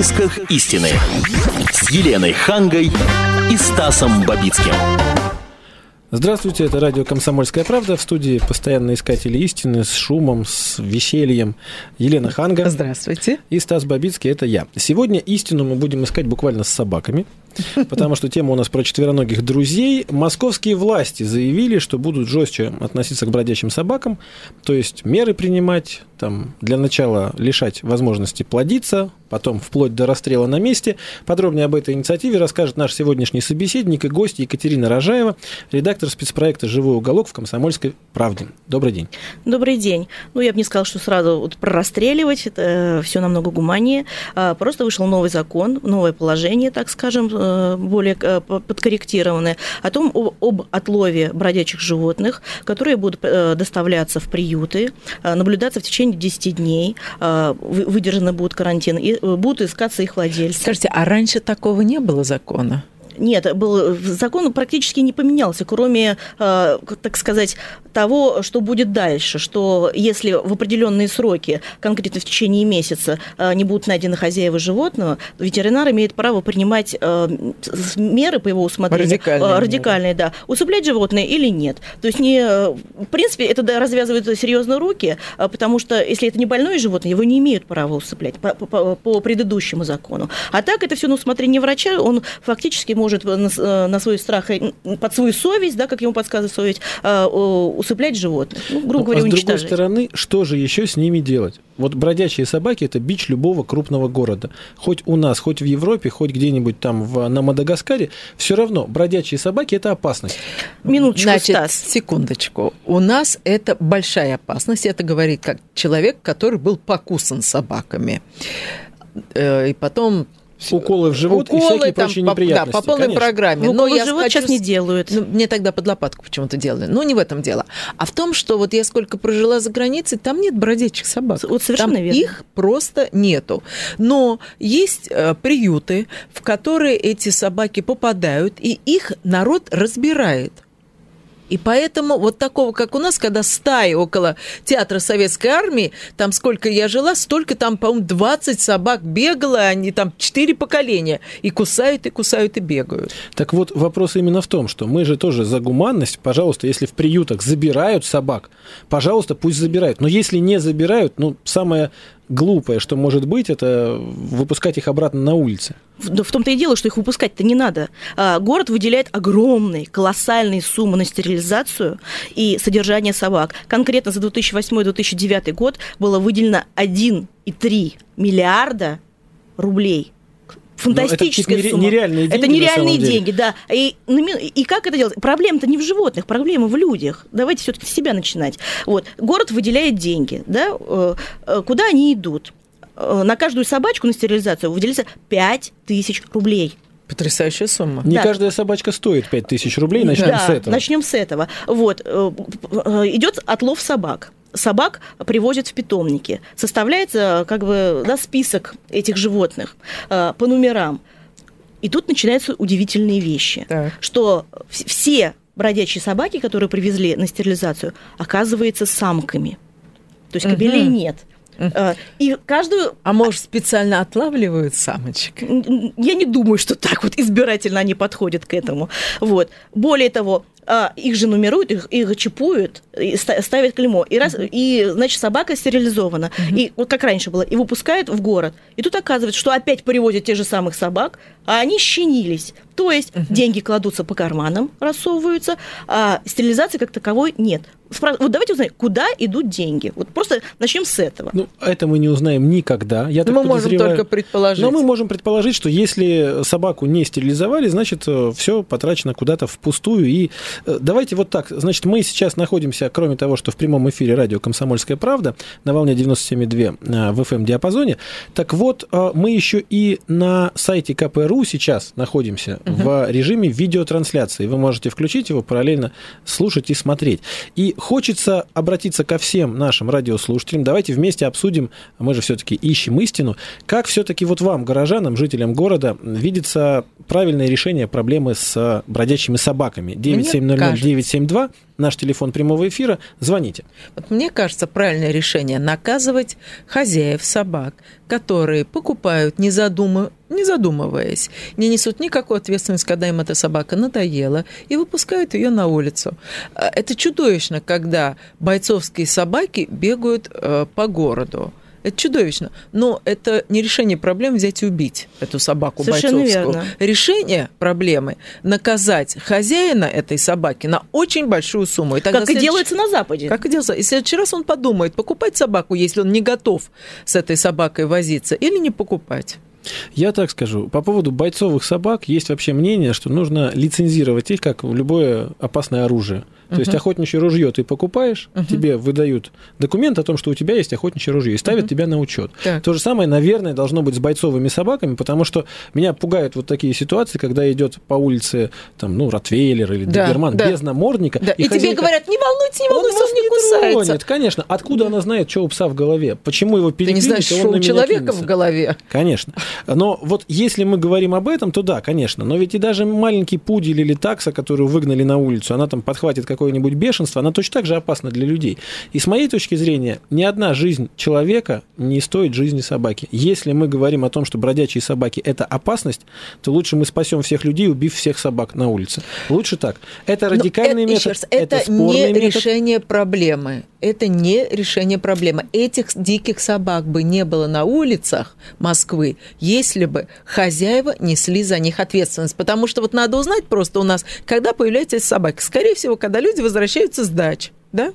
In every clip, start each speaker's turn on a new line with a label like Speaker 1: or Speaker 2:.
Speaker 1: поисках истины с Еленой Хангой и Стасом Бабицким.
Speaker 2: Здравствуйте, это радио «Комсомольская правда». В студии постоянно искатели истины с шумом, с весельем. Елена Ханга.
Speaker 3: Здравствуйте.
Speaker 2: И Стас Бабицкий, это я. Сегодня истину мы будем искать буквально с собаками, потому что тема у нас про четвероногих друзей. Московские власти заявили, что будут жестче относиться к бродячим собакам, то есть меры принимать, там, для начала лишать возможности плодиться, потом вплоть до расстрела на месте. Подробнее об этой инициативе расскажет наш сегодняшний собеседник и гость Екатерина Рожаева, редактор спецпроекта «Живой уголок» в «Комсомольской правде». Добрый день.
Speaker 4: Добрый день. Ну, я бы не сказала, что сразу вот прорастреливать, это все намного гуманнее. А, просто вышел новый закон, новое положение, так скажем, более э, подкорректированное, о том, об отлове бродячих животных, которые будут доставляться в приюты, наблюдаться в течение 10 дней, выдержаны будут карантин, и будут искаться их владельцы.
Speaker 3: Скажите, а раньше такого не было закона?
Speaker 4: Нет, был, закон практически не поменялся, кроме, э, так сказать, того, что будет дальше, что если в определенные сроки, конкретно в течение месяца, э, не будут найдены хозяева животного, ветеринар имеет право принимать э, меры по его усмотрению.
Speaker 3: Радикальные.
Speaker 4: Радикальные, да. Усыплять животное или нет. То есть, не, в принципе, это развязывает серьезно руки, потому что если это не больное животное, его не имеют права усыплять по, по, по предыдущему закону. А так это все на усмотрение врача, он фактически может на, э, на свой страх, под свою совесть, да, как ему подсказывает совесть, э, усыплять животных. Ну, грубо ну, говоря,
Speaker 2: а с другой стороны, что же еще с ними делать? Вот бродячие собаки – это бич любого крупного города. Хоть у нас, хоть в Европе, хоть где-нибудь там в, на Мадагаскаре, все равно бродячие собаки – это опасность.
Speaker 3: Минуточку, Значит, Стас. секундочку. У нас это большая опасность. Это говорит как человек, который был покусан собаками. Э, и потом
Speaker 2: Уколы в живот
Speaker 3: Уколы,
Speaker 2: и всякие там, прочие
Speaker 3: по,
Speaker 2: неприятности.
Speaker 3: Да, по полной
Speaker 2: конечно.
Speaker 3: программе.
Speaker 4: Но Уколы я в живот хочу... сейчас не делают.
Speaker 3: Ну, мне тогда под лопатку почему-то делали. Но не в этом дело. А в том, что вот я сколько прожила за границей, там нет бродячих собак.
Speaker 4: Вот совершенно
Speaker 3: там
Speaker 4: верно.
Speaker 3: их просто нету. Но есть э, приюты, в которые эти собаки попадают, и их народ разбирает. И поэтому вот такого, как у нас, когда стаи около театра Советской Армии, там сколько я жила, столько там, по-моему, 20 собак бегало, они там 4 поколения, и кусают, и кусают, и бегают.
Speaker 2: Так вот, вопрос именно в том, что мы же тоже за гуманность, пожалуйста, если в приютах забирают собак, пожалуйста, пусть забирают. Но если не забирают, ну, самое глупое, что может быть, это выпускать их обратно на улице.
Speaker 4: В, в том-то и дело, что их выпускать-то не надо. А, город выделяет огромные, колоссальные суммы на стерилизацию и содержание собак. Конкретно за 2008-2009 год было выделено 1,3 миллиарда рублей фантастическая
Speaker 2: это
Speaker 4: сумма.
Speaker 2: Нереальные деньги,
Speaker 4: это нереальные деньги, да. И, и как это делать? Проблема-то не в животных, проблема в людях. Давайте все-таки с себя начинать. Вот. Город выделяет деньги, да, э, э, куда они идут? Э, на каждую собачку на стерилизацию выделяется 5 тысяч рублей.
Speaker 3: Потрясающая сумма.
Speaker 2: Не да. каждая собачка стоит 5 тысяч рублей, начнем да, с этого.
Speaker 4: начнем с этого. Вот. Идет отлов собак собак привозят в питомники. Составляется как бы да, список этих животных э, по номерам. И тут начинаются удивительные вещи, так. что все бродячие собаки, которые привезли на стерилизацию, оказываются самками. То есть кобелей угу. нет.
Speaker 3: Э, и каждую... А может, специально отлавливают самочек?
Speaker 4: Я не думаю, что так вот избирательно они подходят к этому. Вот. Более того, а, их же нумеруют, их, их чипуют, и ставят клеймо. И, раз, и, значит, собака стерилизована. Угу. И вот как раньше было. И выпускают в город. И тут оказывается, что опять привозят тех же самых собак, а они щенились. То есть угу. деньги кладутся по карманам, рассовываются, а стерилизации как таковой нет. Вот давайте узнаем, куда идут деньги. Вот просто начнем с этого.
Speaker 2: Ну, это мы не узнаем никогда. Я
Speaker 3: мы можем только предположить.
Speaker 2: Но мы можем предположить, что если собаку не стерилизовали, значит, э, все потрачено куда-то впустую. И э, давайте вот так. Значит, мы сейчас находимся, кроме того, что в прямом эфире радио «Комсомольская правда» на волне 97,2 э, в FM-диапазоне, так вот, мы еще и на сайте КПРУ сейчас находимся. В режиме видеотрансляции. Вы можете включить его, параллельно слушать и смотреть. И хочется обратиться ко всем нашим радиослушателям. Давайте вместе обсудим, мы же все-таки ищем истину, как все-таки вот вам, горожанам, жителям города, видится правильное решение проблемы с бродячими собаками. 9700972 наш телефон прямого эфира. Звоните.
Speaker 3: Вот мне кажется, правильное решение наказывать хозяев собак, которые покупают, не, задумы, не задумываясь, не несут никакой ответственности, когда им эта собака надоела, и выпускают ее на улицу. А, это чудовищно, когда бойцовские собаки бегают э, по городу. Это чудовищно. Но это не решение проблем взять и убить эту собаку
Speaker 4: Совершенно
Speaker 3: бойцовскую.
Speaker 4: верно.
Speaker 3: Решение проблемы наказать хозяина этой собаки на очень большую сумму. И тогда
Speaker 4: Как и
Speaker 3: следующий-
Speaker 4: делается на Западе.
Speaker 3: как и делается. И в следующий раз он подумает, покупать собаку, если он не готов с этой собакой возиться, или не покупать.
Speaker 2: Я так скажу. По поводу бойцовых собак есть вообще мнение, что нужно лицензировать их как любое опасное оружие. То есть охотничье ружье ты покупаешь, тебе выдают документ о том, что у тебя есть охотничье ружье, и ставят тебя на учет.
Speaker 3: Так.
Speaker 2: То же самое, наверное, должно быть с бойцовыми собаками, потому что меня пугают вот такие ситуации, когда идет по улице там, ну, ротвейлер или
Speaker 3: Да,
Speaker 2: доберман
Speaker 3: да.
Speaker 2: без намордника.
Speaker 3: Да. И, тебе
Speaker 2: хозяйка-
Speaker 3: говорят, не волнуйтесь, не
Speaker 2: он
Speaker 3: волнуйтесь,
Speaker 2: вас
Speaker 3: он не кусается.
Speaker 2: тронет, конечно. Откуда она знает, что у пса в голове? Почему его
Speaker 3: Ты не знаешь,
Speaker 2: и он
Speaker 3: что у человека в голове.
Speaker 2: Конечно. Но вот если мы говорим об этом, то да, конечно. Но ведь и даже маленький пудель или такса, которую выгнали на улицу, она там подхватит какое-нибудь бешенство, она точно так же опасна для людей. И с моей точки зрения, ни одна жизнь человека не стоит жизни собаки. Если мы говорим о том, что бродячие собаки – это опасность, то лучше мы спасем всех людей, убив всех собак на улице. Лучше так. Это
Speaker 3: Но
Speaker 2: радикальный
Speaker 3: это,
Speaker 2: метод,
Speaker 3: раз,
Speaker 2: это,
Speaker 3: это не
Speaker 2: метод.
Speaker 3: решение проблемы. Это не решение проблемы. Этих диких собак бы не было на улицах Москвы, если бы хозяева несли за них ответственность. Потому что вот надо узнать просто у нас, когда появляются эти собаки. Скорее всего, когда люди возвращаются с дач, да?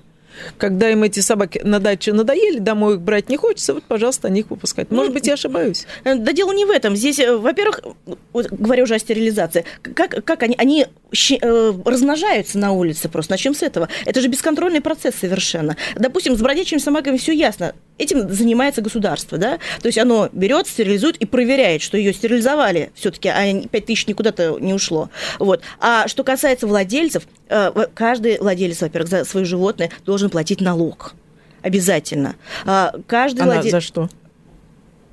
Speaker 3: Когда им эти собаки на даче надоели, домой их брать не хочется, вот, пожалуйста, них выпускать. Может быть, я ошибаюсь.
Speaker 4: Э, Да дело не в этом. Здесь, э, во-первых, вот говоря уже о стерилизации, как, как они, они э, размножаются на улице просто. Начнем с этого. Это же бесконтрольный процесс совершенно. Допустим, с бродячими собаками все ясно. Этим занимается государство, да? То есть оно берет, стерилизует и проверяет, что ее стерилизовали все-таки, а 5 тысяч никуда-то не ушло. Вот. А что касается владельцев, э, каждый владелец, во-первых, за свое животное должен платить налог. Обязательно. А, Каждый
Speaker 3: Она
Speaker 4: владелец...
Speaker 3: за что?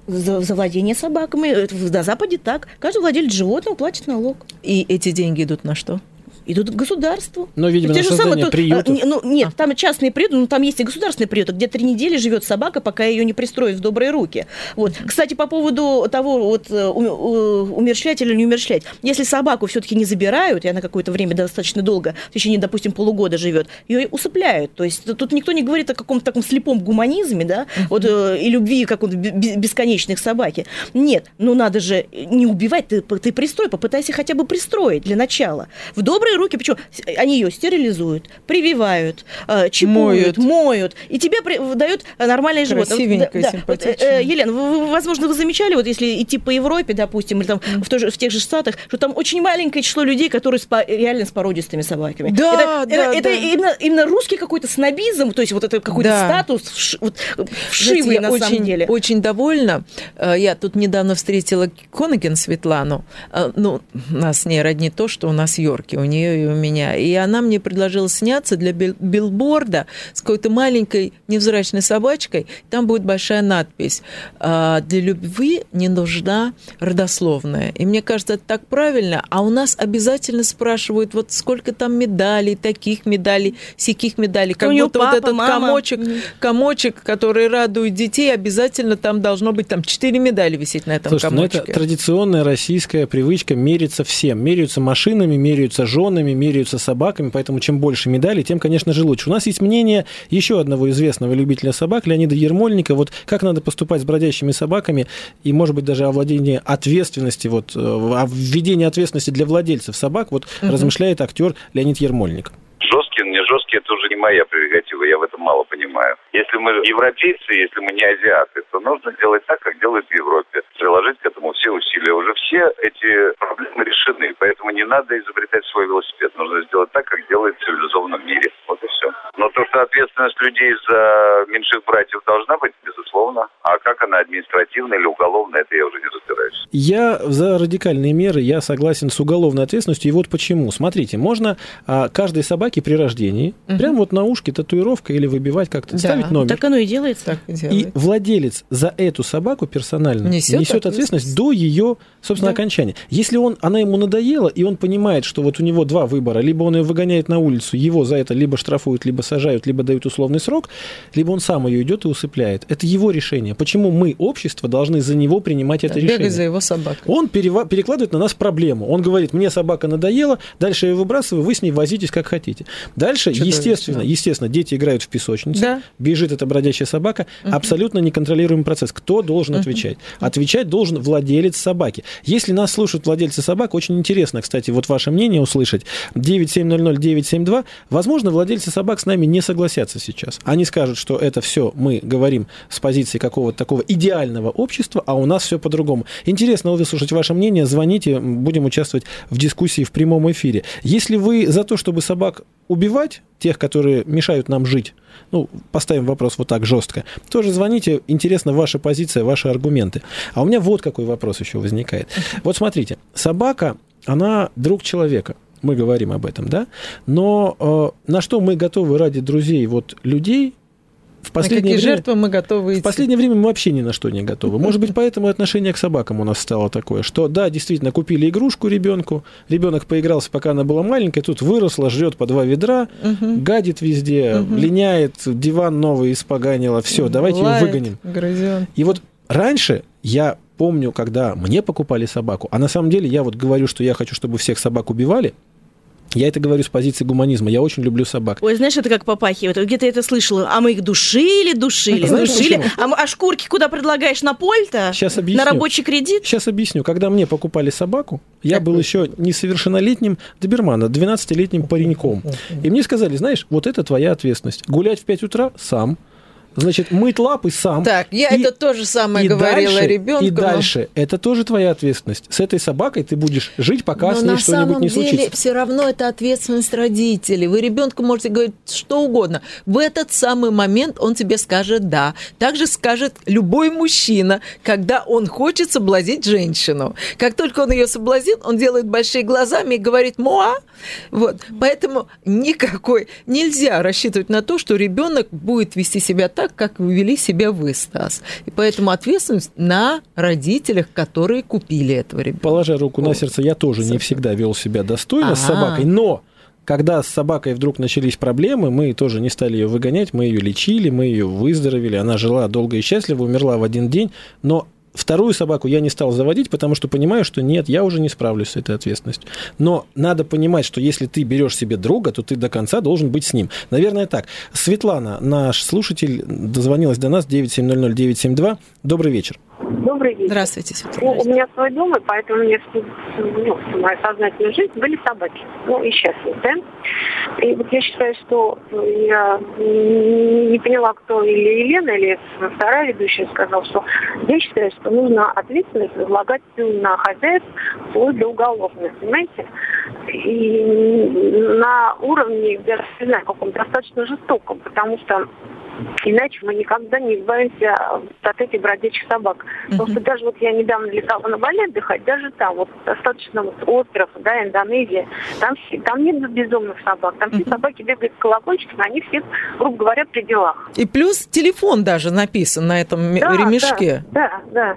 Speaker 4: За, за владение собаками. На Западе так. Каждый владелец животного платит налог.
Speaker 3: И эти деньги идут на что?
Speaker 4: Идут к государству.
Speaker 2: Но, видимо,
Speaker 4: Те
Speaker 2: на
Speaker 4: же
Speaker 2: создание
Speaker 4: самые, то-
Speaker 2: приютов.
Speaker 4: а, не- ну, нет, там частные приюты, но там есть и государственные приюты, где три недели живет собака, пока ее не пристроят в добрые руки. Вот. Кстати, по поводу того, вот, э, умерщвлять или не умерщвлять. Если собаку все-таки не забирают, и она какое-то время достаточно долго, в течение, допустим, полугода живет, ее усыпляют. То есть тут никто не говорит о каком-то таком слепом гуманизме, да, вот, э, и любви какой-то бе- бе- бесконечной к собаке. Нет, ну надо же не убивать, ты, ты пристрой, попытайся хотя бы пристроить для начала. В добрые руки, почему? Они ее стерилизуют, прививают, э, чипуют,
Speaker 3: Моют.
Speaker 4: моют, и тебе при- дают нормальное животное. Вот,
Speaker 3: Красивенькое,
Speaker 4: да, да. Вот, э, э, Елена, вы, возможно, вы замечали, вот если идти по Европе, допустим, или там в, той же- в тех же Штатах, что там очень маленькое число людей, которые с реально с породистыми собаками.
Speaker 3: Да,
Speaker 4: это,
Speaker 3: да,
Speaker 4: это, это
Speaker 3: да.
Speaker 4: именно, именно русский какой-то снобизм, то есть вот это какой-то
Speaker 3: Да.
Speaker 4: статус вот,
Speaker 3: Знаете,
Speaker 4: вшивый
Speaker 3: я
Speaker 4: на
Speaker 3: очень,
Speaker 4: самом деле.
Speaker 3: очень довольна. Э, Я тут недавно встретила Конаген Светлану. Э, Ну, нас с ней родни то, что у нас Йорки, у нее и у меня. И она мне предложила сняться для бил- билборда с какой-то маленькой невзрачной собачкой. Там будет большая надпись. «А, Для любви не нужна родословная. И мне кажется, это так правильно. А у нас обязательно спрашивают, вот сколько там медалей, таких медалей, сяких медалей. Как
Speaker 4: У неё
Speaker 3: будто вот
Speaker 4: папа,
Speaker 3: этот
Speaker 4: мама.
Speaker 3: комочек комочек, который радует детей, обязательно там должно быть там четыре медали висеть на этом
Speaker 2: Слушайте, ну
Speaker 3: комочке.
Speaker 2: это традиционная российская привычка мериться всем. Меряются машинами, меряются женами, меряются собаками, поэтому чем больше медалей, тем, конечно же, лучше. У нас есть мнение еще одного известного любителя собак, Леонида Ермольника, вот как надо поступать с бродящими собаками, и, может быть, даже о владении ответственности, вот, э, о введении ответственности для владельцев собак, вот размышляет актер Леонид Ермольник.
Speaker 5: Жесткий, не жесткий, это уже не моя прерогатива, я в этом мало понимаю. Если мы европейцы, если мы не азиаты, то нужно делать так, как делают в Европе. Приложить к этому все усилия. Уже все эти проблемы решены, поэтому не надо изобретать свой велосипед. Нужно сделать так, как делают в цивилизованном мире. Вот и все. Но то, что ответственность людей за меньших братьев должна быть, безусловно. А как она административная или уголовная, это я уже не разбираюсь.
Speaker 2: Я за радикальные меры, я согласен с уголовной ответственностью. И вот почему. Смотрите, можно а, каждой собаке при рождении угу. прямо вот на ушке татуировка или выбивать как-то, да. ставить номер.
Speaker 4: Так оно и делается.
Speaker 2: Так и, делает. и владелец за эту собаку персонально несет, несет ответственность до ее, собственно, да. окончания. Если он, она ему надоела, и он понимает, что вот у него два выбора, либо он ее выгоняет на улицу, его за это либо штрафуют, либо сажают, либо дают условный срок, либо он сам ее идет и усыпляет. Это его решение. Почему мы, общество, должны за него принимать это да, решение?
Speaker 3: за его собакой.
Speaker 2: Он перева- перекладывает на нас проблему. Он говорит, мне собака надоела, дальше я ее выбрасываю, вы с ней возитесь как хотите. Дальше, Что естественно, естественно, дети играют в песочнице, да. бежит эта бродячая собака, угу. абсолютно неконтролируемый процесс. Кто должен угу. отвечать? Отвечать должен владелец собаки. Если нас слушают владельцы собак, очень интересно, кстати, вот ваше мнение услышать. 9700-972. Возможно, владельцы собак с нами не согласятся сейчас. Они скажут, что это все мы говорим с позиции какого-то такого идеального общества, а у нас все по-другому. Интересно выслушать ваше мнение. Звоните, будем участвовать в дискуссии в прямом эфире. Если вы за то, чтобы собак убивать, тех, которые мешают нам жить, ну, поставим вопрос вот так жестко, тоже звоните, интересна ваша позиция, ваши аргументы. А у меня вот какой вопрос еще возникает. Вот смотрите, собака, она друг человека мы говорим об этом, да, но э, на что мы готовы ради друзей, вот людей,
Speaker 3: в последнее на какие время, жертвы мы готовы идти?
Speaker 2: В последнее время мы вообще ни на что не готовы. Может быть, поэтому отношение к собакам у нас стало такое, что да, действительно, купили игрушку ребенку, ребенок поигрался, пока она была маленькая, тут выросла, жрет по два ведра, угу. гадит везде, угу. линяет, диван новый испоганила, все, давайте Лает, ее выгоним.
Speaker 3: Грызет.
Speaker 2: И вот раньше я помню, когда мне покупали собаку, а на самом деле я вот говорю, что я хочу, чтобы всех собак убивали, я это говорю с позиции гуманизма. Я очень люблю собак.
Speaker 4: Ой, знаешь, это как попахивает. Где-то это слышала. А мы их душили, душили, Знаешь, душили. А, а шкурки куда предлагаешь? На поль-то?
Speaker 2: Сейчас объясню.
Speaker 4: На рабочий кредит?
Speaker 2: Сейчас объясню. Когда мне покупали собаку, я был еще несовершеннолетним добермана, 12-летним пареньком. И мне сказали, знаешь, вот это твоя ответственность. Гулять в 5 утра сам – Значит, мыть лапы сам.
Speaker 3: Так, я и, это тоже самое говорила ребенку.
Speaker 2: И но... дальше, это тоже твоя ответственность. С этой собакой ты будешь жить, пока но с ней что-нибудь не случится.
Speaker 3: деле все равно это ответственность родителей. Вы ребенку можете говорить что угодно. В этот самый момент он тебе скажет «да». Также скажет любой мужчина, когда он хочет соблазнить женщину. Как только он ее соблазнит, он делает большие глазами и говорит «моа». Вот. Поэтому никакой нельзя рассчитывать на то, что ребенок будет вести себя так, так, как вели себя вы, Стас. И поэтому ответственность на родителях, которые купили этого ребенка.
Speaker 2: Положа руку на сердце, я тоже не всегда вел себя достойно А-а-а. с собакой, но когда с собакой вдруг начались проблемы, мы тоже не стали ее выгонять, мы ее лечили, мы ее выздоровели, она жила долго и счастливо, умерла в один день, но Вторую собаку я не стал заводить, потому что понимаю, что нет, я уже не справлюсь с этой ответственностью. Но надо понимать, что если ты берешь себе друга, то ты до конца должен быть с ним. Наверное, так. Светлана, наш слушатель, дозвонилась до нас 9700-972. Добрый вечер.
Speaker 6: Добрый вечер.
Speaker 3: Здравствуйте, Светлана.
Speaker 6: Ну, у меня свой дом, и поэтому у меня ну, моя сознательная жизнь были собаки. Ну, и сейчас есть, да? И вот я считаю, что я не поняла, кто или Елена, или вторая ведущая сказала, что я считаю, что нужно ответственность возлагать на хозяев вплоть до уголовных, понимаете? И на уровне, даже не знаю, каком достаточно жестоком, потому что Иначе мы никогда не избавимся от этих бродячих собак. Mm-hmm. Потому что даже вот я недавно летала на Бали отдыхать, даже там, вот достаточно вот остров, да, Индонезия, там, там нет безумных собак. Там mm-hmm. все собаки бегают с колокольчиками, они все, грубо говоря, при делах.
Speaker 3: И плюс телефон даже написан на этом
Speaker 6: да,
Speaker 3: ремешке.
Speaker 6: Да, да, да.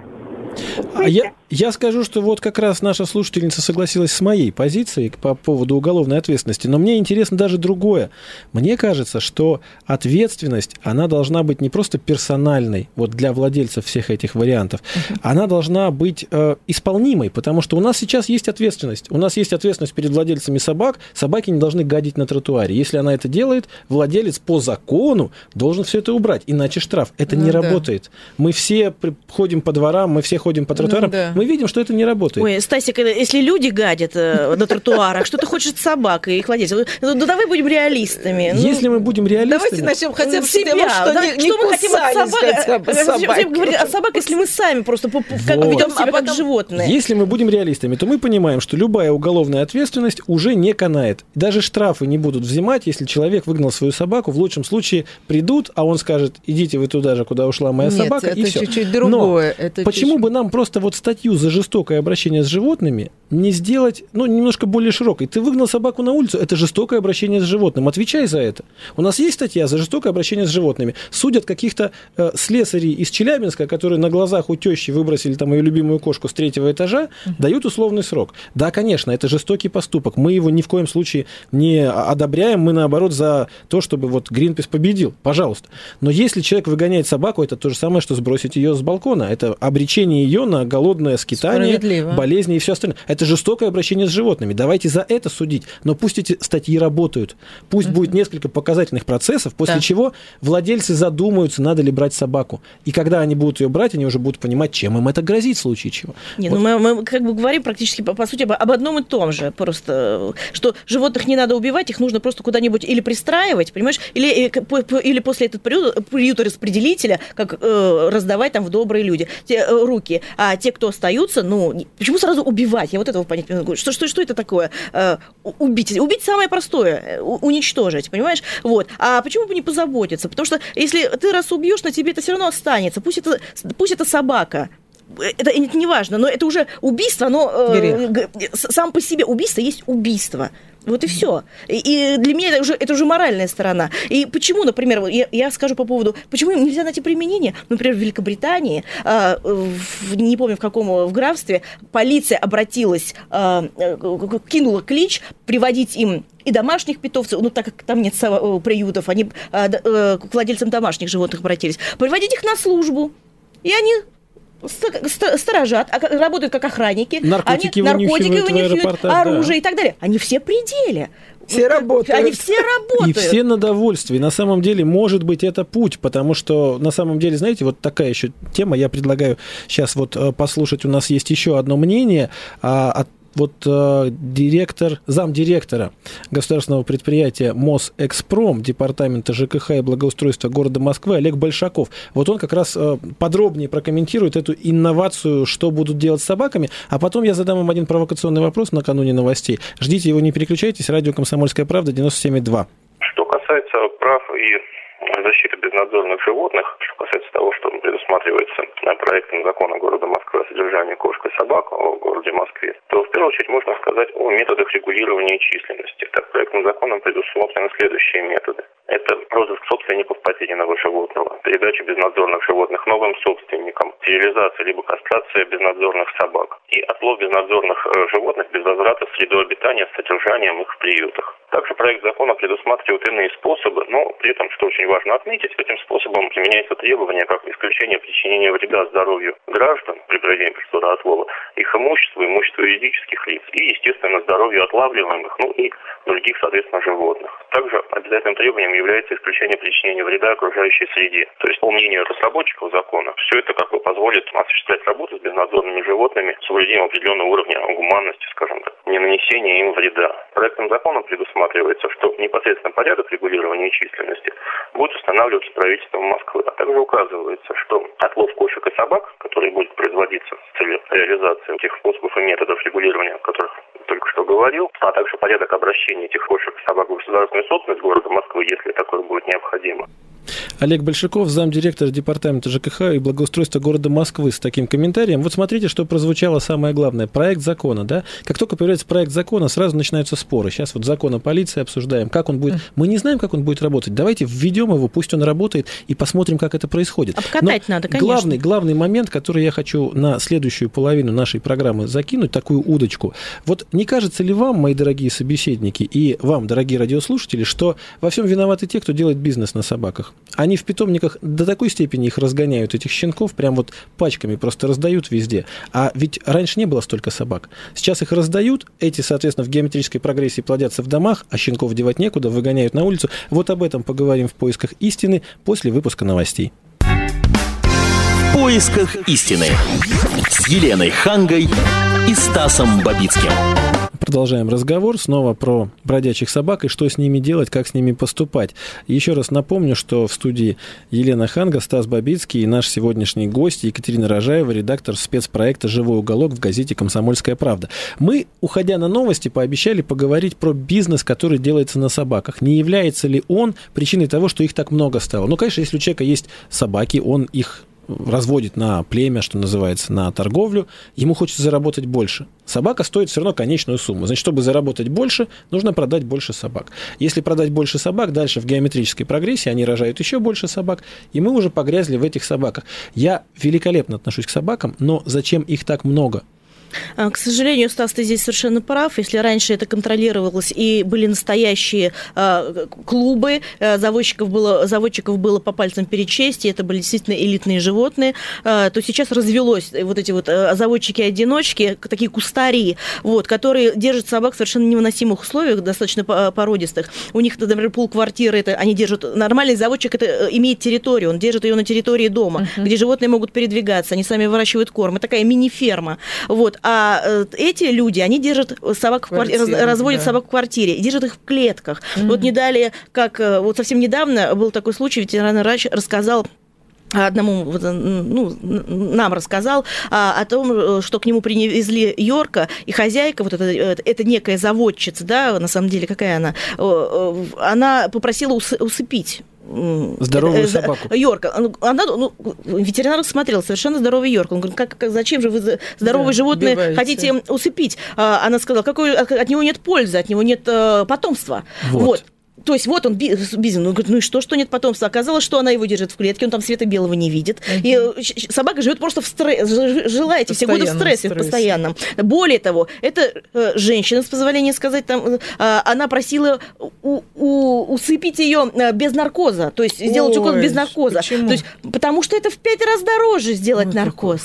Speaker 2: А я, я скажу, что вот как раз наша слушательница согласилась с моей позицией по поводу уголовной ответственности, но мне интересно даже другое. Мне кажется, что ответственность, она должна быть не просто персональной, вот для владельцев всех этих вариантов, uh-huh. она должна быть э, исполнимой, потому что у нас сейчас есть ответственность. У нас есть ответственность перед владельцами собак. Собаки не должны гадить на тротуаре. Если она это делает, владелец по закону должен все это убрать, иначе штраф. Это ну, не да. работает. Мы все ходим по дворам, мы все ходим по тротуарам. Ну, да Мы видим, что это не работает.
Speaker 4: Ой, Стасик, э, если люди гадят э, на тротуарах, что ты хочешь с собакой их владельцев? Ну, ну, давай будем реалистами. Ну,
Speaker 2: Если мы будем реалистами...
Speaker 3: Давайте начнем хотя бы с
Speaker 4: себя,
Speaker 3: того, что
Speaker 4: да?
Speaker 3: не, не
Speaker 4: что мы хотим от собак? собаках, если мы сами просто по- по- как
Speaker 2: Вот.
Speaker 4: ведем себя
Speaker 3: А
Speaker 4: как
Speaker 3: потом-
Speaker 4: животные?
Speaker 2: Если мы будем реалистами, то мы понимаем, что любая уголовная ответственность уже не канает. Даже штрафы не будут взимать, если человек выгнал свою собаку. В лучшем случае придут, а он скажет, идите вы туда же, куда ушла моя
Speaker 3: Нет,
Speaker 2: собака,
Speaker 3: это
Speaker 2: и все.
Speaker 3: чуть-чуть другое. Это
Speaker 2: Почему
Speaker 3: чуть-чуть-
Speaker 2: бы нам просто вот статью за жестокое обращение с животными не сделать, ну, немножко более широкой? Ты выгнал собаку на улицу, это жестокое обращение с животным. Отвечай за это. У нас есть статья за жестокое обращение с животными. Судят каких-то э, слесарей из Челябинска, которые на глазах у тещи выбросили там ее любимую кошку с третьего этажа, дают условный срок. Да, конечно, это жестокий поступок. Мы его ни в коем случае не одобряем. Мы, наоборот, за то, чтобы вот Гринпис победил. Пожалуйста. Но если человек выгоняет собаку, это то же самое, что сбросить ее с балкона. Это обречение ее на голодное скитание, болезни и все остальное. Это жестокое обращение с животными. Давайте за это судить. Но пусть эти статьи работают. Пусть будет несколько показательных процессов, после
Speaker 3: Да.
Speaker 2: чего владельцы задумаются, надо ли брать собаку. И когда они будут ее брать, они уже будут понимать, чем им это грозит в случае чего.
Speaker 4: Не,
Speaker 2: Вот.
Speaker 4: ну мы, мы как бы говорим практически по, по сути об, об одном и том же, просто что животных не надо убивать, их нужно просто куда-нибудь или пристраивать, понимаешь, или э, или после этого приюта, приюта распределителя, как э, раздавать там в добрые люди те, э, руки, а те, кто остаются, ну почему сразу убивать? Я вот этого понять. Что что что это такое? Э, убить, убить самое простое, э, уничтожить, понимаешь? Вот. А почему бы не позаботиться? Потому что если ты раз убьешь, на тебе это все равно останется. Пусть это пусть это собака это, это не важно, но это уже убийство, оно э, сам по себе убийство есть убийство. Вот и все. И, и для меня это уже, это уже моральная сторона. И почему, например, я, я скажу по поводу, почему им нельзя найти применение? Например, в Великобритании, а, в- не помню в каком в графстве, полиция обратилась, а, э, кинула клич приводить им и домашних питомцев, ну так как там нет э, приютов, они а, э, к владельцам домашних животных обратились, приводить их на службу. И они сторожат, а работают как охранники.
Speaker 2: Наркотики
Speaker 4: они, наркотики вынюхивают
Speaker 2: аэропортах, да.
Speaker 4: оружие и так далее. Они все при деле.
Speaker 3: Все работают.
Speaker 4: Они все
Speaker 2: И
Speaker 4: работают.
Speaker 2: все на довольстве. На самом деле, может быть, это путь, потому что, на самом деле, знаете, вот такая еще тема, я предлагаю сейчас вот э, послушать, у нас есть еще одно мнение а, от вот э, директор, замдиректора государственного предприятия Мосэкспром, департамента ЖКХ и благоустройства города Москвы Олег Большаков. Вот он как раз э, подробнее прокомментирует эту инновацию, что будут делать с собаками, а потом я задам им один провокационный вопрос накануне новостей. Ждите его, не переключайтесь. Радио «Комсомольская правда» 97,2.
Speaker 7: Что касается прав и защиты безнадзорных животных, что касается того, что предусматривается э, проектом закона города Москвы о содержании кошек и собак в городе Москве, то в первую очередь можно сказать о методах регулирования численности. Так, проектом закона предусмотрены следующие методы. Это розыск собственников потерянного животного, передача безнадзорных животных новым собственникам, стерилизация либо кастрация безнадзорных собак и отлов безнадзорных э, животных без возврата в среду обитания с содержанием их в приютах. Также проект закона предусматривает иные способы, но при этом, что очень важно отметить, этим способом применяется требование как исключение причинения вреда здоровью граждан при проведении процедуры отлова, их имуществу, имуществу юридических лиц и, естественно, здоровью отлавливаемых, ну и других, соответственно, животных. Также обязательным требованием является исключение причинения вреда окружающей среде. То есть, по мнению разработчиков закона, все это как бы позволит осуществлять работу с безнадзорными животными с соблюдением определенного уровня гуманности, скажем так, не нанесения им вреда. Проектом закона предусматривается, что непосредственно порядок регулирования численности будет устанавливаться правительством Москвы, а также указывается, что отлов кошек и собак, который будет производиться с целью реализации тех способов и методов регулирования, о которых только что говорил, а также порядок обращения этих кошек и собак в государственную собственность города Москвы, если такое будет необходимо.
Speaker 2: Олег Большаков, замдиректора департамента ЖКХ и благоустройства города Москвы с таким комментарием. Вот смотрите, что прозвучало самое главное. Проект закона, да? Как только появляется проект закона, сразу начинаются споры. Сейчас вот закон о полиции обсуждаем, как он будет. Мы не знаем, как он будет работать. Давайте введем его, пусть он работает, и посмотрим, как это происходит.
Speaker 4: Обкатать
Speaker 2: Но
Speaker 4: надо, конечно.
Speaker 2: Главный, главный момент, который я хочу на следующую половину нашей программы закинуть, такую удочку. Вот не кажется ли вам, мои дорогие собеседники, и вам, дорогие радиослушатели, что во всем виноваты те, кто делает бизнес на собаках? Они в питомниках до такой степени их разгоняют, этих щенков, прям вот пачками просто раздают везде. А ведь раньше не было столько собак. Сейчас их раздают, эти, соответственно, в геометрической прогрессии плодятся в домах, а щенков девать некуда, выгоняют на улицу. Вот об этом поговорим в поисках истины после выпуска новостей.
Speaker 1: В поисках истины с Еленой Хангой и Стасом Бабицким.
Speaker 2: Продолжаем разговор снова про бродячих собак и что с ними делать, как с ними поступать. Еще раз напомню, что в студии Елена Ханга, Стас Бабицкий и наш сегодняшний гость Екатерина Рожаева, редактор спецпроекта «Живой уголок» в газете «Комсомольская правда». Мы, уходя на новости, пообещали поговорить про бизнес, который делается на собаках. Не является ли он причиной того, что их так много стало? Ну, конечно, если у человека есть собаки, он их разводит на племя, что называется, на торговлю, ему хочется заработать больше. Собака стоит все равно конечную сумму. Значит, чтобы заработать больше, нужно продать больше собак. Если продать больше собак, дальше в геометрической прогрессии они рожают еще больше собак, и мы уже погрязли в этих собаках. Я великолепно отношусь к собакам, но зачем их так много?
Speaker 4: А, к сожалению, Стас, ты здесь совершенно прав. Если раньше это контролировалось и были настоящие э, клубы, э, заводчиков, было, заводчиков было по пальцам перечесть, и это были действительно элитные животные, э, то сейчас развелось вот эти вот заводчики-одиночки, такие кустари, вот, которые держат собак в совершенно невыносимых условиях, достаточно породистых. У них, например, пул квартиры, это они держат... Нормальный заводчик это имеет территорию, он держит ее на территории дома, uh-huh. где животные могут передвигаться, они сами выращивают корм. Это такая мини-ферма. Вот. А э, эти люди, они держат собак в квартире, разводят да. собак в квартире, держат их в клетках. Mm-hmm. Вот не далее, как э, вот совсем недавно был такой случай, ветеринарный врач рассказал одному э, ну, нам рассказал а, о том, что к нему привезли Йорка, и хозяйка, вот это, это некая заводчица, да, на самом деле, какая она, она попросила усыпить
Speaker 2: Здоровую э, собаку.
Speaker 4: Йорка. Она, ну, ветеринар смотрел, совершенно здоровый Йорк. Он говорит, как, как, зачем же вы здоровое да, животное убиваете. хотите усыпить? А, она сказала, какой, от него нет пользы, от него нет э, потомства. Вот. вот. То есть вот он Бизин, он говорит, ну и что, что нет потомства? Оказалось, что она его держит в клетке, он там света белого не видит. Uh-huh. И э, собака живет просто в стрессе, желаете все годы в стрессе, в постоянном. Более того, это э, женщина, с позволения сказать, там, э, она просила у, у, усыпить ее без наркоза, то есть сделать Ой, укол без наркоза. Почему? То есть, потому что это в пять раз дороже сделать Ой, наркоз.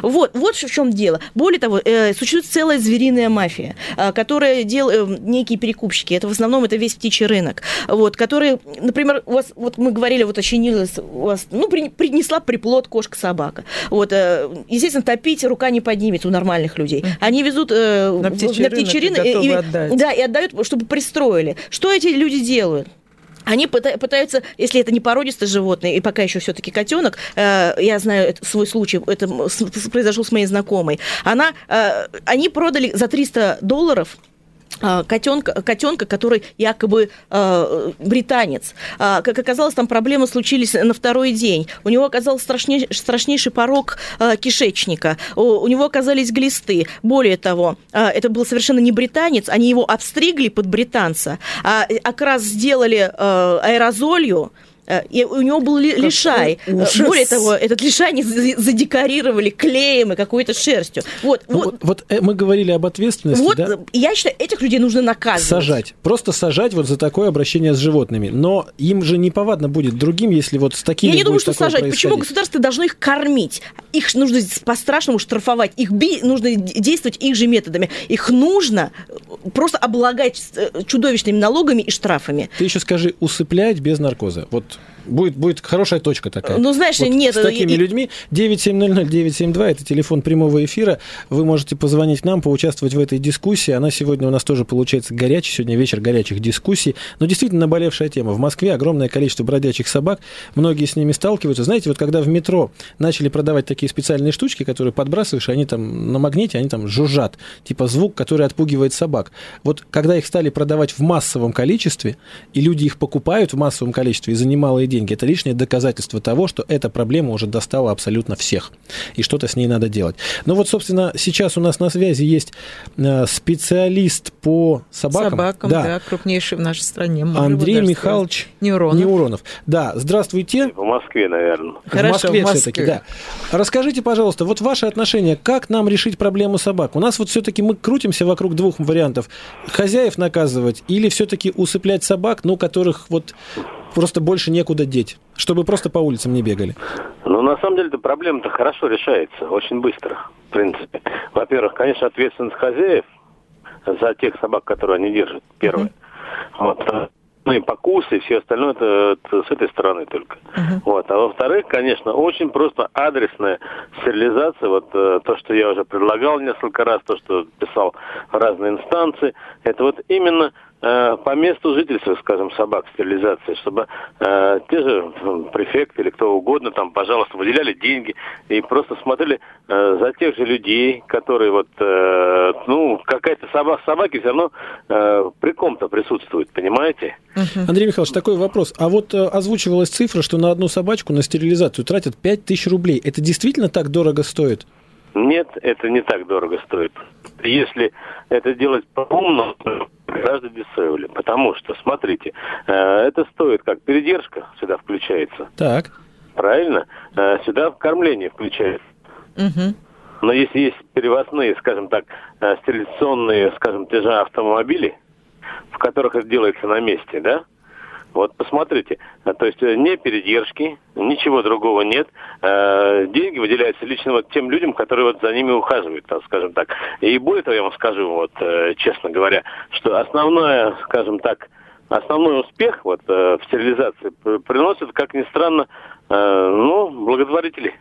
Speaker 4: Вот, вот в чем дело. Более того, существует целая звериная мафия, которая делает некие перекупщики. Это в основном это весь птичий рынок рынок, вот, которые, например, у вас, вот мы говорили, вот ощенилась у вас, ну, при, принесла приплод кошка-собака. Вот, э, естественно, топить рука не поднимется у нормальных людей. Они везут э, на птичий, на птичий рынок, рынок и, и, да, и отдают, чтобы пристроили. Что эти люди делают? они пытаются, если это не породистое животное, и пока еще все-таки котенок, э, я знаю свой случай, это произошел с моей знакомой, она, э, они продали за 300 долларов котенка, котенка, который якобы э, британец. А, как оказалось, там проблемы случились на второй день. У него оказался страшней, страшнейший порог э, кишечника. У, у него оказались глисты. Более того, э, это был совершенно не британец, они его обстригли под британца, а окрас сделали э, аэрозолью, и у него был лишай. Э, ужас. Более того, этот лишай они задекорировали клеем и какой-то шерстью. Вот,
Speaker 2: ну, вот. вот э, мы говорили об ответственности.
Speaker 4: Вот,
Speaker 2: да?
Speaker 4: я считаю, этих людей нужно наказывать.
Speaker 2: Сажать. Просто сажать вот за такое обращение с животными. Но им же неповадно будет другим, если вот с такими
Speaker 4: Я не думаю, что сажать. Почему государство должно их кормить? Их нужно по-страшному штрафовать. Их би... нужно действовать их же методами. Их нужно просто облагать чудовищными налогами и штрафами.
Speaker 2: Ты еще скажи, усыплять без наркоза. Вот Будет, будет хорошая точка такая.
Speaker 4: Ну, знаешь,
Speaker 2: вот
Speaker 4: нет.
Speaker 2: С такими и... людьми 9700-972, это телефон прямого эфира. Вы можете позвонить нам, поучаствовать в этой дискуссии. Она сегодня у нас тоже получается горячая. Сегодня вечер горячих дискуссий. Но действительно наболевшая тема. В Москве огромное количество бродячих собак. Многие с ними сталкиваются. Знаете, вот когда в метро начали продавать такие специальные штучки, которые подбрасываешь, они там на магните, они там жужжат. Типа звук, который отпугивает собак. Вот когда их стали продавать в массовом количестве, и люди их покупают в массовом количестве из-за немалые деньги, деньги. Это лишнее доказательство того, что эта проблема уже достала абсолютно всех, и что-то с ней надо делать. Ну вот, собственно, сейчас у нас на связи есть э, специалист по собакам.
Speaker 3: Собакам, да, да крупнейший в нашей стране.
Speaker 2: Андрей Михайлович Неуронов. Неуронов. Да, здравствуйте.
Speaker 7: В Москве, наверное.
Speaker 2: Хорошо, в Москве, в Москве. все-таки, да. Расскажите, пожалуйста, вот ваше отношение, как нам решить проблему собак? У нас вот все-таки мы крутимся вокруг двух вариантов. Хозяев наказывать или все-таки усыплять собак, ну, которых вот просто больше некуда деть, чтобы просто по улицам не бегали?
Speaker 7: Ну, на самом деле, эта проблема-то хорошо решается, очень быстро, в принципе. Во-первых, конечно, ответственность хозяев за тех собак, которые они держат, первое. Mm-hmm. Вот.
Speaker 8: ну и покусы, и все остальное это, это с этой стороны только.
Speaker 3: Мгм.
Speaker 8: Вот. А во-вторых, конечно, очень просто адресная стерилизация, вот э, то, что я уже предлагал несколько раз, то, что писал в разные инстанции, это вот именно по месту жительства, скажем, собак стерилизация, чтобы э, те же м, префекты или кто угодно там, пожалуйста, выделяли деньги и просто смотрели э, за тех же людей, которые вот, э, ну, какая-то собака, собаки все равно э, при ком-то присутствуют, понимаете?
Speaker 2: Андрей Михайлович, такой вопрос. А вот э, озвучивалась цифра, что на одну собачку на стерилизацию тратят 5000 рублей. Это действительно так дорого стоит?
Speaker 8: Нет, это не так дорого стоит. Если это делать по-умному, гораздо дешевле. Потому что, смотрите, э, это стоит как передержка сюда включается,
Speaker 2: Так.
Speaker 8: правильно? Э, Сюда кормление включается.
Speaker 3: Мгм.
Speaker 8: Но если есть перевозные, скажем так, э, стерилизационные, скажем, те же автомобили, в которых это делается на месте, да? Вот посмотрите, э, то есть э, не передержки, ничего другого нет. Э, Деньги выделяются лично вот тем людям, которые вот за ними ухаживают, так скажем так. И более того, я вам скажу, вот честно говоря, что основное, скажем так, основной успех вот в стерилизации п- приносят, как ни странно, ну, благотворители.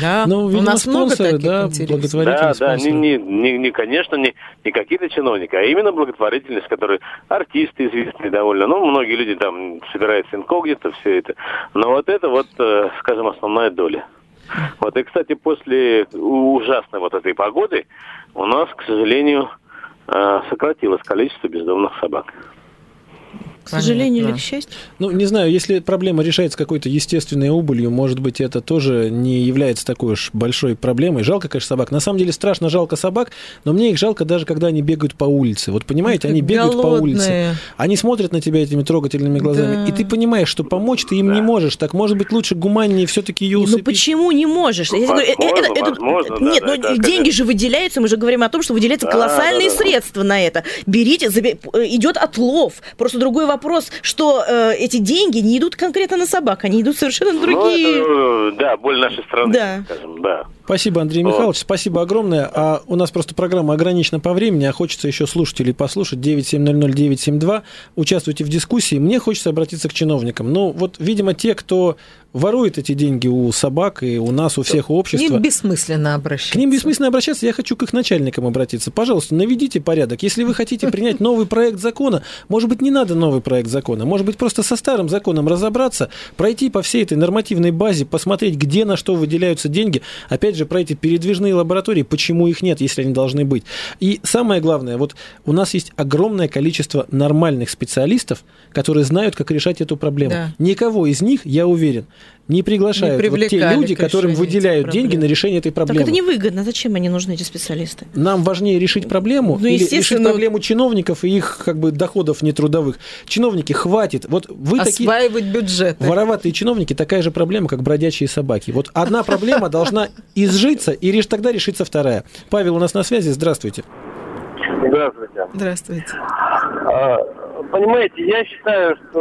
Speaker 3: Да,
Speaker 2: Ну,
Speaker 3: у
Speaker 2: видимо,
Speaker 3: нас много
Speaker 2: спонсоры,
Speaker 3: таких
Speaker 2: да, благотворители,
Speaker 8: Да, да, не,
Speaker 2: спонсоры.
Speaker 8: не, не, не, конечно, не, не какие-то чиновники, а именно благотворительность, которые артисты известные довольно. Ну, многие люди там собираются инкогнито, все это. Но вот это вот, э, скажем, основная доля. Вот, и, кстати, после у- ужасной вот этой погоды у нас, к сожалению, э, сократилось количество бездомных собак.
Speaker 4: К сожалению или к счастью.
Speaker 2: Ну, не знаю, если проблема решается какой-то естественной убылью, может быть, это тоже не является такой уж большой проблемой. Жалко, конечно, собак. На самом деле страшно жалко собак, но мне их жалко даже, когда они бегают по улице. Вот понимаете, они бегают по улице,
Speaker 3: Голодные.
Speaker 2: они смотрят на тебя этими трогательными глазами,
Speaker 3: Да.
Speaker 2: и ты понимаешь, что помочь ты им не можешь. Так, может быть, лучше гуманнее все-таки ее
Speaker 4: Ну почему не можешь? Я тебе говорю, э,
Speaker 8: Возможно,
Speaker 4: это- это-
Speaker 8: возможно, да,
Speaker 4: нет,
Speaker 8: да,
Speaker 4: ну
Speaker 8: это
Speaker 4: деньги
Speaker 8: как-
Speaker 4: же выделяются, мы же говорим о том, что выделяются
Speaker 8: Да,
Speaker 4: колоссальные
Speaker 8: да, да.
Speaker 4: средства на это. Берите, э, идет отлов. Просто другой вопрос, что э, эти деньги не идут конкретно на собак, они идут совершенно на другие.
Speaker 8: Ну, это, э, да, боль нашей страны,
Speaker 4: Да.
Speaker 8: скажем, да.
Speaker 2: Спасибо, Андрей
Speaker 8: Вот.
Speaker 2: Михайлович, спасибо огромное. А у нас просто программа ограничена по времени, а хочется еще слушателей послушать. 9700972. Участвуйте в дискуссии. Мне хочется обратиться к чиновникам. Ну, вот, видимо, те, кто ворует эти деньги у собак и у нас, у всех, у
Speaker 3: К
Speaker 2: общества.
Speaker 3: ним бессмысленно обращаться.
Speaker 2: К ним бессмысленно обращаться, я хочу к их начальникам обратиться. Пожалуйста, наведите порядок. Если вы хотите принять новый проект закона, может быть, не надо новый проект закона, может быть, просто со старым законом разобраться, пройти по всей этой нормативной базе, посмотреть, где на что выделяются деньги, опять же, про эти передвижные лаборатории, почему их нет, если они должны быть. И самое главное, вот у нас есть огромное количество нормальных специалистов, которые знают, как решать эту проблему.
Speaker 3: Да.
Speaker 2: Никого из них, я уверен, не приглашают
Speaker 3: Не
Speaker 2: вот те люди, которым выделяют деньги на решение этой
Speaker 4: Так
Speaker 2: проблемы.
Speaker 4: это невыгодно. Зачем они нужны, эти специалисты?
Speaker 2: Нам важнее решить проблему
Speaker 4: Ну,
Speaker 2: или решить
Speaker 4: естественно.
Speaker 2: проблему чиновников и их как бы доходов нетрудовых. Чиновники, хватит. Вот вы такие
Speaker 3: Осваивать бюджет.
Speaker 2: вороватые чиновники, такая же проблема, как бродячие собаки. Вот одна проблема должна изжиться, и лишь тогда решится вторая. Павел у нас на связи. Здравствуйте.
Speaker 9: Здравствуйте.
Speaker 3: Здравствуйте.
Speaker 9: А, Понимаете, я считаю, что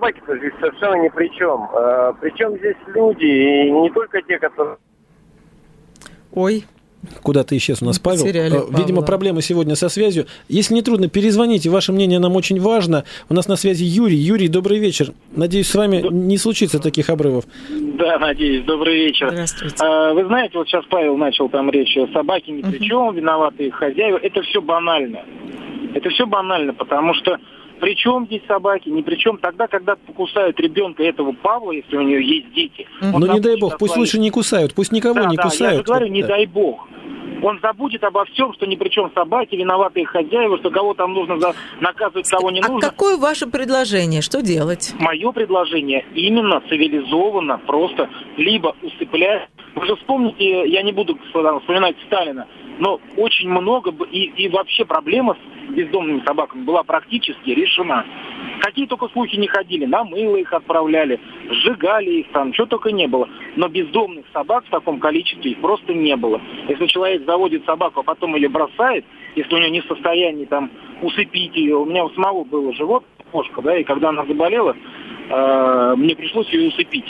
Speaker 9: собаки-то здесь совершенно ни при чем. А, Причем здесь люди, и не только те, которые...
Speaker 3: Ой,
Speaker 2: Куда-то исчез у нас Павел.
Speaker 3: Потеряли
Speaker 2: Э, Видимо,
Speaker 3: Павла.
Speaker 2: проблемы сегодня со связью. Если не трудно, перезвоните. Ваше мнение нам очень важно. У нас на связи Юрий. Юрий, добрый вечер. Надеюсь, с вами не случится таких обрывов.
Speaker 10: Да, надеюсь. Добрый вечер.
Speaker 3: здравствуйте.
Speaker 10: А, Вы знаете, вот сейчас Павел начал там речь о собаке ни при чем, виноваты их хозяева. Это все банально. Это все банально, потому что при чем здесь собаки, ни при чем тогда, когда покусают ребенка этого Павла, если у нее есть дети. он
Speaker 2: Но Ну, не дай бог, пусть лучше не кусают, пусть никого
Speaker 10: Да,
Speaker 2: не
Speaker 10: да,
Speaker 2: кусают.
Speaker 10: Я же говорю, не
Speaker 2: Да.
Speaker 10: дай бог. Он забудет обо всем, что ни при чем собаки, виноваты их хозяева, что кого там нужно за... наказывать, кого не
Speaker 3: а
Speaker 10: нужно.
Speaker 3: какое ваше предложение? Что делать?
Speaker 10: Мое предложение именно цивилизованно, просто либо усыплять. Вы же вспомните, я не буду там, вспоминать Сталина, но очень много и, и вообще проблема с бездомными собаками была практически решена. Какие только слухи не ходили, на мыло их отправляли, сжигали их там, что только не было. Но бездомных собак в таком количестве их просто не было. Если человек заводит собаку, а потом или бросает, если у нее не в состоянии там усыпить ее, у меня у самого было живот, кошка, да, и когда она заболела, э, мне пришлось ее усыпить.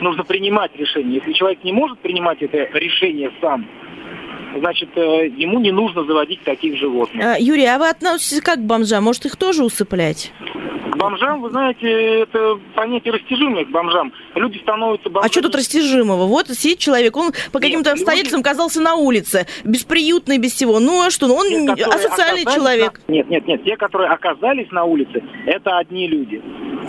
Speaker 10: Нужно принимать решение. Если человек не может принимать это решение сам, значит, э, ему не нужно заводить таких животных.
Speaker 4: А, Юрий, а вы относитесь как к бомжам? Может, их тоже усыплять?
Speaker 10: Бомжам, вы знаете, это понятие растяжимое к бомжам. Люди становятся бомжами.
Speaker 4: А что тут растяжимого? Вот сидит человек, он по каким-то
Speaker 10: люди-
Speaker 4: обстоятельствам оказался на улице, бесприютный, без всего. Ну а что, ну он
Speaker 10: Те,
Speaker 4: асоциальный человек.
Speaker 10: на- Нет, нет, нет. Те, которые оказались на улице, это одни люди.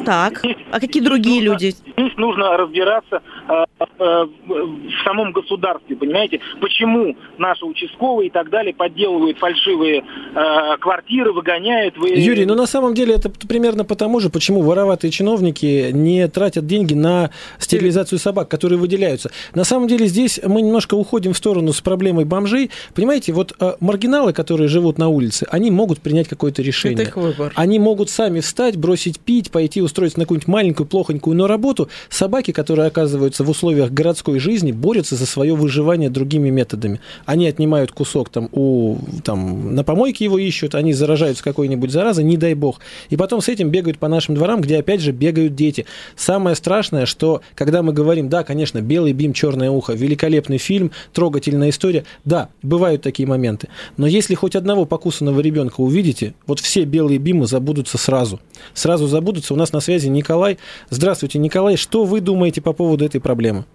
Speaker 4: Так,
Speaker 10: Здесь-
Speaker 4: а какие другие
Speaker 10: нужно-
Speaker 4: люди?
Speaker 10: Здесь нужно разбираться э, э, в самом государстве, понимаете? Почему наши участковые и так далее подделывают фальшивые э, квартиры, выгоняют... Вы...
Speaker 2: Юрий, ну на самом деле это примерно потому же, почему вороватые чиновники не тратят деньги на стерилизацию собак, которые выделяются. На самом деле здесь мы немножко уходим в сторону с проблемой бомжей. Понимаете, вот э, маргиналы, которые живут на улице, они могут принять какое-то решение.
Speaker 3: Это их выбор.
Speaker 2: Они могут сами встать, бросить пить, пойти устроиться на какую-нибудь маленькую, плохонькую, но работу. Собаки, которые оказываются в условиях городской жизни, борются за свое выживание другими методами. Они отнимают кусок там у там на помойке его ищут, они заражаются какой-нибудь заразой, не дай бог. И потом с этим бегают по нашим дворам, где опять же бегают дети. Самое страшное, что когда мы говорим, да, конечно, белый бим, черное ухо, великолепный фильм, трогательная история, да, бывают такие моменты. Но если хоть одного покусанного ребенка увидите, вот все белые бимы забудутся сразу. Сразу забудутся. У нас на связи Николай. Здравствуйте, Николай. Что вы думаете по поводу этой проблемы?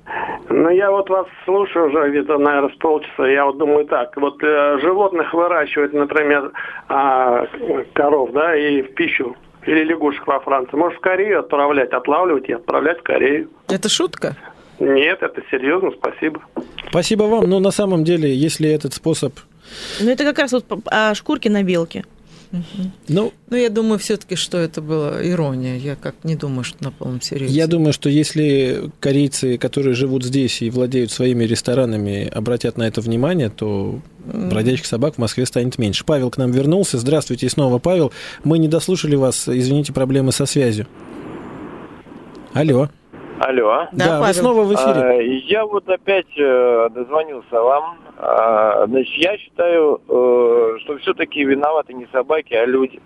Speaker 11: Ну, я вот вас слушаю уже где-то, наверное, с полчаса. Я вот думаю так. Вот э, животных выращивать, например, а, коров, да, и в пищу. Или лягушек во Франции. Может, в Корею отправлять, отлавливать и отправлять в Корею.
Speaker 3: Это шутка?
Speaker 11: Нет, это серьезно, спасибо.
Speaker 2: Спасибо вам. Но на самом деле, если этот способ...
Speaker 4: Ну это как раз вот по- о шкурке на белке.
Speaker 2: Ну,
Speaker 3: Ну, я думаю, все-таки, что это была ирония. Я как не думаю, что на полном серьезе.
Speaker 2: Я думаю, что если корейцы, которые живут здесь и владеют своими ресторанами, обратят на это внимание, то бродячих собак в Москве станет меньше. Павел к нам вернулся. Здравствуйте снова, Павел. Мы не дослушали вас. Извините, проблемы со связью. Алло.
Speaker 12: Алло.
Speaker 2: Да, вы снова в эфире.
Speaker 12: А, Я вот опять э, дозвонился вам. А, Значит, я считаю, э, что все-таки виноваты не собаки, а люди.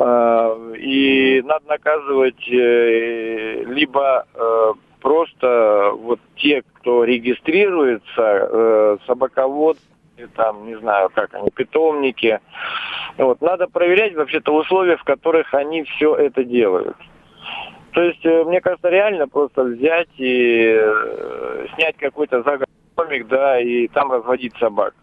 Speaker 12: А, И надо наказывать э, либо э, просто вот те, кто регистрируется, э, собаковод, там, не знаю, как они, питомники. Вот, надо проверять вообще-то условия, в которых они все это делают. То есть, э, мне кажется, реально просто взять и э, снять какой-то загородный да, и там разводить собак.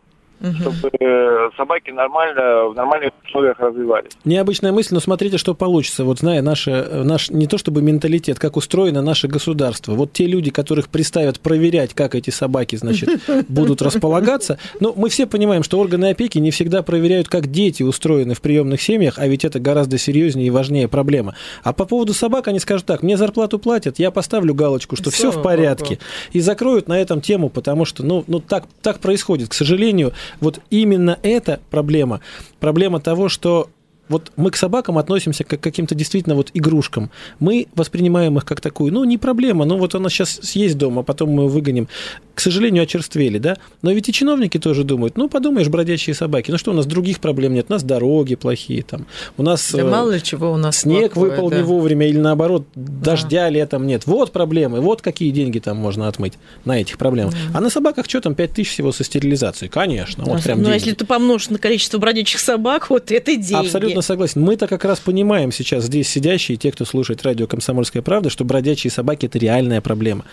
Speaker 12: Чтобы э, собаки нормально, в нормальных условиях развивались.
Speaker 2: Необычная мысль, но смотрите, что получится. Вот зная наше, наш, не то чтобы менталитет, как устроено наше государство. Вот те люди, которых приставят проверять, как эти собаки, значит, будут располагаться. Но мы все понимаем, что органы опеки не всегда проверяют, как дети устроены в приемных семьях, а ведь это гораздо серьезнее и важнее проблема. А по поводу собак они скажут так, мне зарплату платят, я поставлю галочку, что все в порядке.
Speaker 3: Богу.
Speaker 2: И закроют на этом тему, потому что, ну, ну так, так происходит. К сожалению, вот именно эта проблема, проблема того, что вот мы к собакам относимся как к каким-то действительно вот игрушкам. Мы воспринимаем их как такую, ну, не проблема, ну, вот она сейчас съесть дома, а потом мы ее выгоним. К сожалению, очерствели, да? Но ведь и чиновники тоже думают, ну, подумаешь, бродячие собаки, ну что, у нас других проблем нет, у нас дороги плохие там, у нас...
Speaker 3: Да
Speaker 2: э,
Speaker 3: мало ли чего у нас
Speaker 2: Снег
Speaker 3: плохое,
Speaker 2: выпал
Speaker 3: да.
Speaker 2: не вовремя или наоборот, дождя летом нет. Вот проблемы, вот какие деньги там можно отмыть на этих проблемах. А на собаках что там, 5 тысяч всего со стерилизацией? Конечно, вот прям
Speaker 4: ну, а
Speaker 2: деньги.
Speaker 4: если ты помножишь на количество бродячих собак, вот это деньги.
Speaker 2: Абсолютно согласен. Мы-то как раз понимаем сейчас здесь сидящие, те, кто слушает радио «Комсомольская правда», что бродячие собаки – это реальная проблема.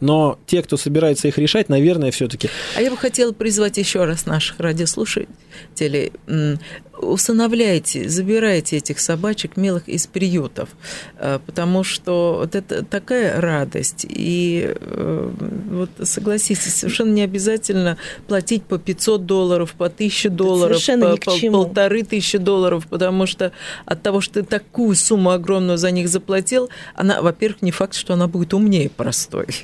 Speaker 2: Но те, кто собирается их решать, наверное, все-таки
Speaker 3: А я бы хотела призвать еще раз наших радиослушателей. Усыновляйте, забирайте этих собачек милых из приютов, э, потому что вот это такая радость. И э, вот согласитесь, совершенно не обязательно платить по 500 долларов, по 1000 долларов, по
Speaker 4: чему.
Speaker 3: полторы тысячи долларов, потому что от того, что ты такую сумму огромную за них заплатил, она, во-первых, не факт, что она будет умнее простой.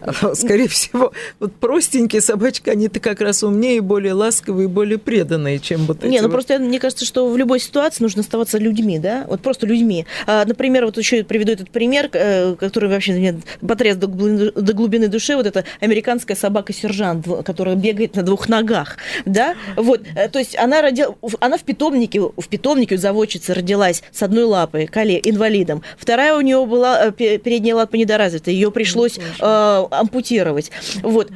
Speaker 3: А, Скорее всего, вот простенькие собачки, они-то как раз умнее, более ласковые, более преданные, чем вот эти
Speaker 4: Не, ну
Speaker 3: вот
Speaker 4: просто я мне кажется, что в любой ситуации нужно оставаться людьми, да, вот просто людьми. А, например, вот еще приведу этот пример, э, который вообще меня потряс до глубины, души, вот эта американская собака-сержант, которая бегает на двух ногах, да, вот, э, то есть она родила, она в питомнике, в питомнике у заводчицы родилась с одной лапой, коле, инвалидом, вторая у нее была э, передняя лапа недоразвита, ее пришлось э, ампутировать, вот,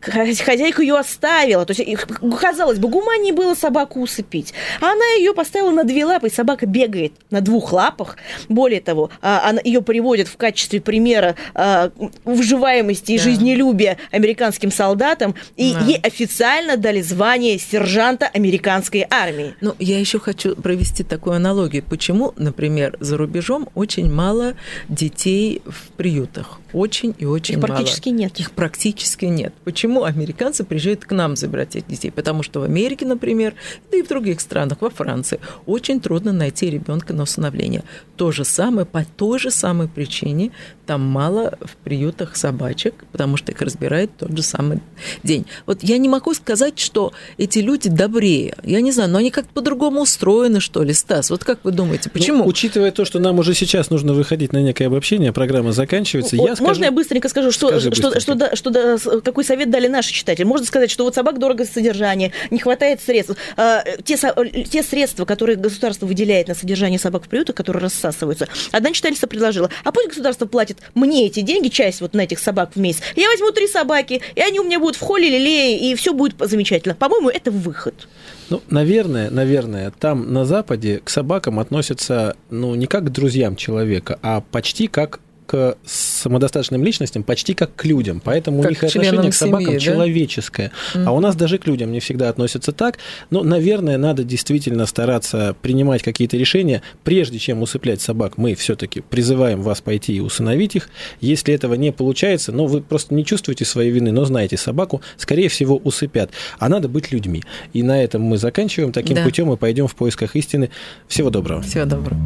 Speaker 4: хозяйка ее оставила, то есть, казалось бы, гуманнее было собаку усыпить, а она ее поставила на две лапы, и собака бегает на двух лапах, более того, а, она, ее приводят в качестве примера а, выживаемости и да. жизнелюбия американским солдатам, и да. ей официально дали звание сержанта американской армии.
Speaker 3: Ну, я еще хочу провести такую аналогию. Почему, например, за рубежом очень мало детей в приютах? Очень и очень
Speaker 4: Их
Speaker 3: мало.
Speaker 4: практически нет.
Speaker 3: Их практически нет. Почему американцы приезжают к нам забирать этих детей? Потому что в Америке, например, да и в других странах, во Франции, очень трудно найти ребенка на усыновление. То же самое, по той же самой причине, там мало в приютах собачек, потому что их разбирают тот же самый день. Вот я не могу сказать, что эти люди добрее. Я не знаю, но они как-то по-другому устроены, что ли, Стас? Вот как вы думаете, почему? Ну,
Speaker 2: учитывая то, что нам уже сейчас нужно выходить на некое обобщение, программа заканчивается, я
Speaker 4: скажу... Можно я быстренько скажу, что, Скажи что, быстренько. что, что, что, какой совет дали наши читатели? Можно сказать, что вот собак дорого содержание, не хватает средств. А, те, те средства, которые государство выделяет на содержание собак в приютах, которые рассасываются, одна читательница предложила, а пусть государство платит мне эти деньги, часть вот на этих собак в месяц, я возьму три собаки, и они у меня будут в холле лилее, и все будет замечательно. По-моему, это выход.
Speaker 2: Ну, наверное, наверное, там на Западе к собакам относятся, ну, не как к друзьям человека, а почти как к самодостаточным личностям почти как к людям, поэтому как у них отношение к собакам семьи, человеческое. Да? А у нас даже к людям не всегда относятся так. Но, наверное, надо действительно стараться принимать какие-то решения, прежде чем усыплять собак. Мы все-таки призываем вас пойти и усыновить их. Если этого не получается, ну, вы просто не чувствуете своей вины, но знаете, собаку, скорее всего, усыпят. А надо быть людьми. И на этом мы заканчиваем. Таким да. путем мы пойдем в поисках истины. Всего доброго.
Speaker 3: Всего доброго.